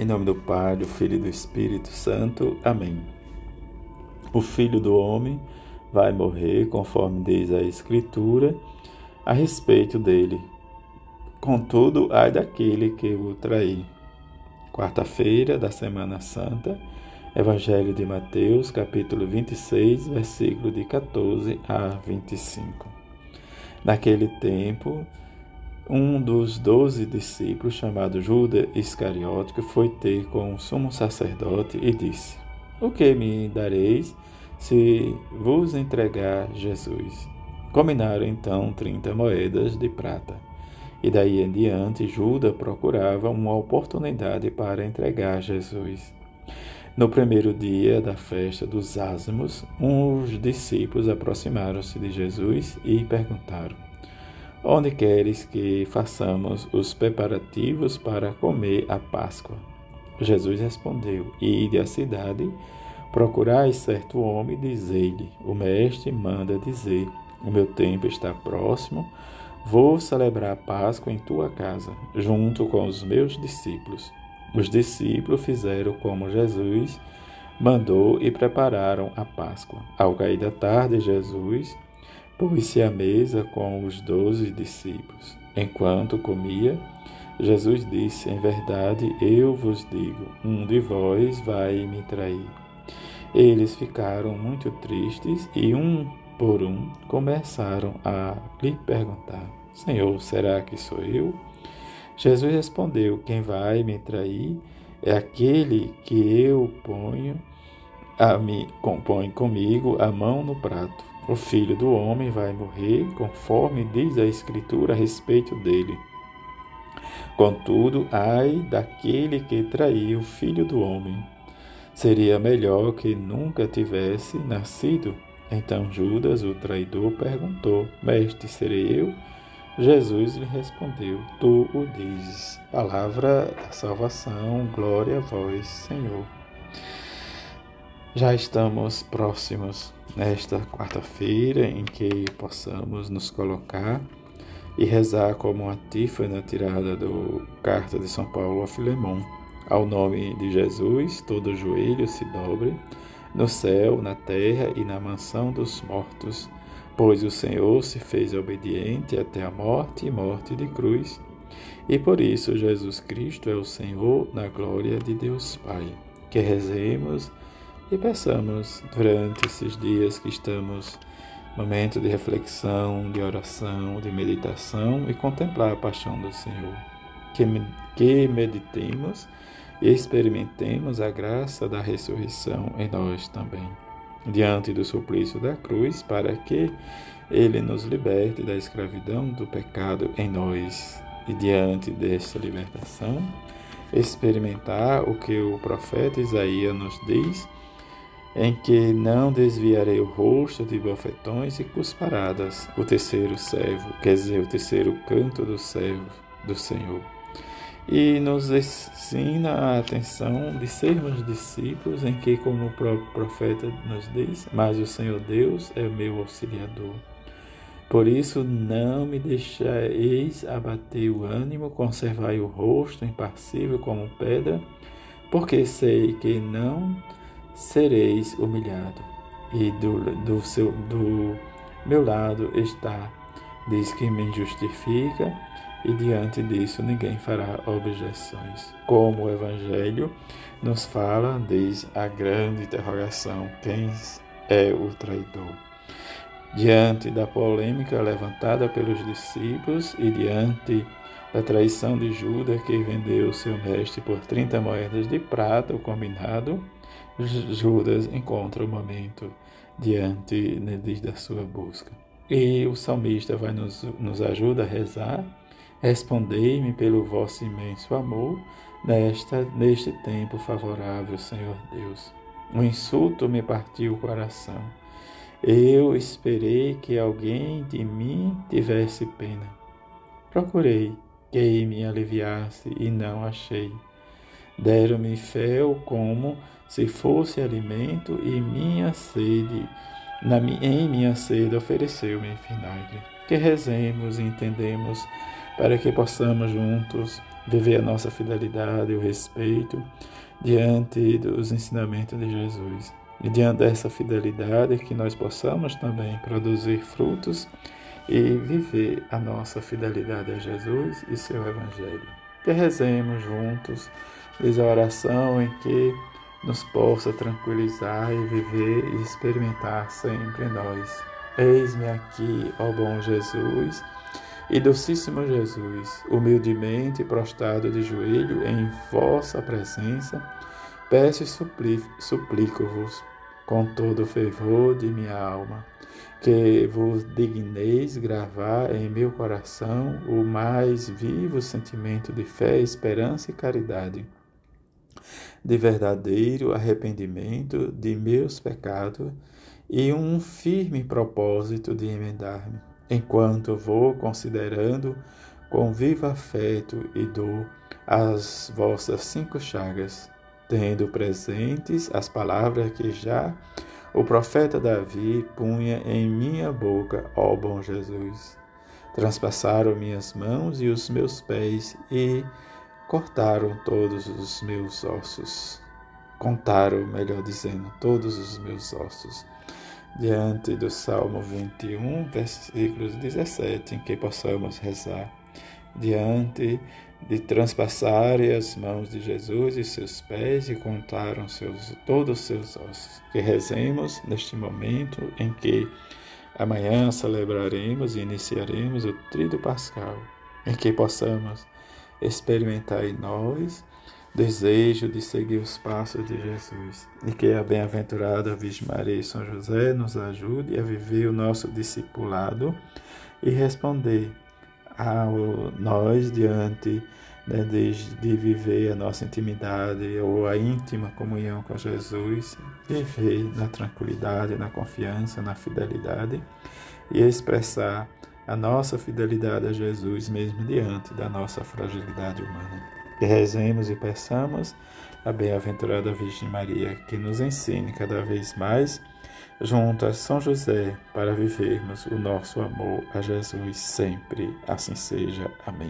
Em nome do Pai, do Filho e do Espírito Santo. Amém. O Filho do Homem vai morrer, conforme diz a Escritura, a respeito dele. Contudo, ai daquele que o trair. Quarta-feira da Semana Santa, Evangelho de Mateus, capítulo 26, versículo de 14 a 25. Naquele tempo, um dos doze discípulos, chamado Judas Iscariote, foi ter com o sumo sacerdote e disse: O que me dareis se vos entregar Jesus? Combinaram então trinta moedas de prata. E daí em diante, Judas procurava uma oportunidade para entregar Jesus. No primeiro dia da festa dos ázimos, uns discípulos aproximaram-se de Jesus e perguntaram: Onde queres que façamos os preparativos para comer a Páscoa? Jesus respondeu: Ide à cidade, procurai certo homem, dizei-lhe: O mestre manda dizer: O meu tempo está próximo, vou celebrar a Páscoa em tua casa, junto com os meus discípulos. Os discípulos fizeram como Jesus mandou e prepararam a Páscoa. Ao cair da tarde, Jesus Pôs-se à mesa com os doze discípulos. Enquanto comia, Jesus disse: Em verdade, eu vos digo, um de vós vai me trair. Eles ficaram muito tristes e, um por um, começaram a lhe perguntar: Senhor, será que sou eu? Jesus respondeu: Quem vai me trair é aquele que eu ponho a me compõe comigo a mão no prato. O filho do homem vai morrer, conforme diz a Escritura a respeito dele. Contudo, ai daquele que traiu o filho do homem. Seria melhor que nunca tivesse nascido. Então Judas, o traidor, perguntou: Mestre, serei eu? Jesus lhe respondeu: Tu o dizes. Palavra da salvação, glória a vós, Senhor. Já estamos próximos nesta quarta-feira em que possamos nos colocar e rezar como uma tífana tirada do Carta de São Paulo a Filemão. Ao nome de Jesus, todo joelho se dobre, no céu, na terra e na mansão dos mortos, pois o Senhor se fez obediente até a morte e morte de cruz. E por isso Jesus Cristo é o Senhor na glória de Deus Pai. Que rezemos e peçamos durante esses dias que estamos momento de reflexão, de oração, de meditação e contemplar a paixão do Senhor. Que, que meditemos e experimentemos a graça da ressurreição em nós também, diante do suplício da cruz, para que Ele nos liberte da escravidão do pecado em nós. E diante desta libertação, experimentar o que o profeta Isaías nos diz em que não desviarei o rosto de bofetões e cusparadas, o terceiro servo, quer dizer, o terceiro canto do servo do Senhor. E nos ensina a atenção de sermos discípulos, em que, como o próprio profeta nos diz, mas o Senhor Deus é meu auxiliador. Por isso, não me deixeis abater o ânimo, conservai o rosto impassível como pedra, porque sei que não sereis humilhado. E do, do, seu, do meu lado está, diz que me justifica, e diante disso ninguém fará objeções. Como o Evangelho nos fala, diz a grande interrogação: quem é o traidor? Diante da polêmica levantada pelos discípulos e diante da traição de Judas, que vendeu seu mestre por 30 moedas de prata, o combinado, Judas encontra o momento diante né, da sua busca. E o salmista vai nos, nos ajuda a rezar. Respondei-me pelo vosso imenso amor nesta, neste tempo favorável, Senhor Deus. O insulto me partiu o coração. Eu esperei que alguém de mim tivesse pena. Procurei que me aliviasse e não achei. Deram-me fel como se fosse alimento e minha sede, na, em minha sede ofereceu-me vinagre. Que rezemos e entendemos para que possamos juntos viver a nossa fidelidade e o respeito diante dos ensinamentos de Jesus. E diante dessa fidelidade, que nós possamos também produzir frutos e viver a nossa fidelidade a Jesus e seu Evangelho. Que rezemos juntos, diz a oração em que nos possa tranquilizar e viver e experimentar sempre nós. Eis-me aqui, ó bom Jesus e docíssimo Jesus, humildemente prostrado de joelho em vossa presença, peço e suplico-vos, com todo o fervor de minha alma, que vos digneis gravar em meu coração o mais vivo sentimento de fé, esperança e caridade, de verdadeiro arrependimento de meus pecados e um firme propósito de emendar-me enquanto vou considerando com vivo afeto e dor as vossas cinco chagas, tendo presentes as palavras que já o profeta Davi punha em minha boca, ó bom Jesus. Transpassaram minhas mãos e os meus pés e cortaram todos os meus ossos. Contaram, melhor dizendo, todos os meus ossos diante do Salmo 21, versículos 17, em que possamos rezar diante de transpassarem as mãos de Jesus e seus pés e contaram seus, todos os seus ossos. Que rezemos neste momento em que amanhã celebraremos e iniciaremos o Tríduo Pascal, em que possamos experimentar em nós desejo de seguir os passos de Jesus. E que a bem-aventurada Virgem Maria e São José nos ajude a viver o nosso discipulado e responder a nós diante né, de, de, viver a nossa intimidade ou a íntima comunhão com Jesus, viver na tranquilidade, na confiança, na fidelidade e expressar a nossa fidelidade a Jesus mesmo diante da nossa fragilidade humana. Que rezemos e peçamos a bem-aventurada Virgem Maria que nos ensine cada vez mais, junto a São José, para vivermos o nosso amor a Jesus sempre. Assim seja. Amém.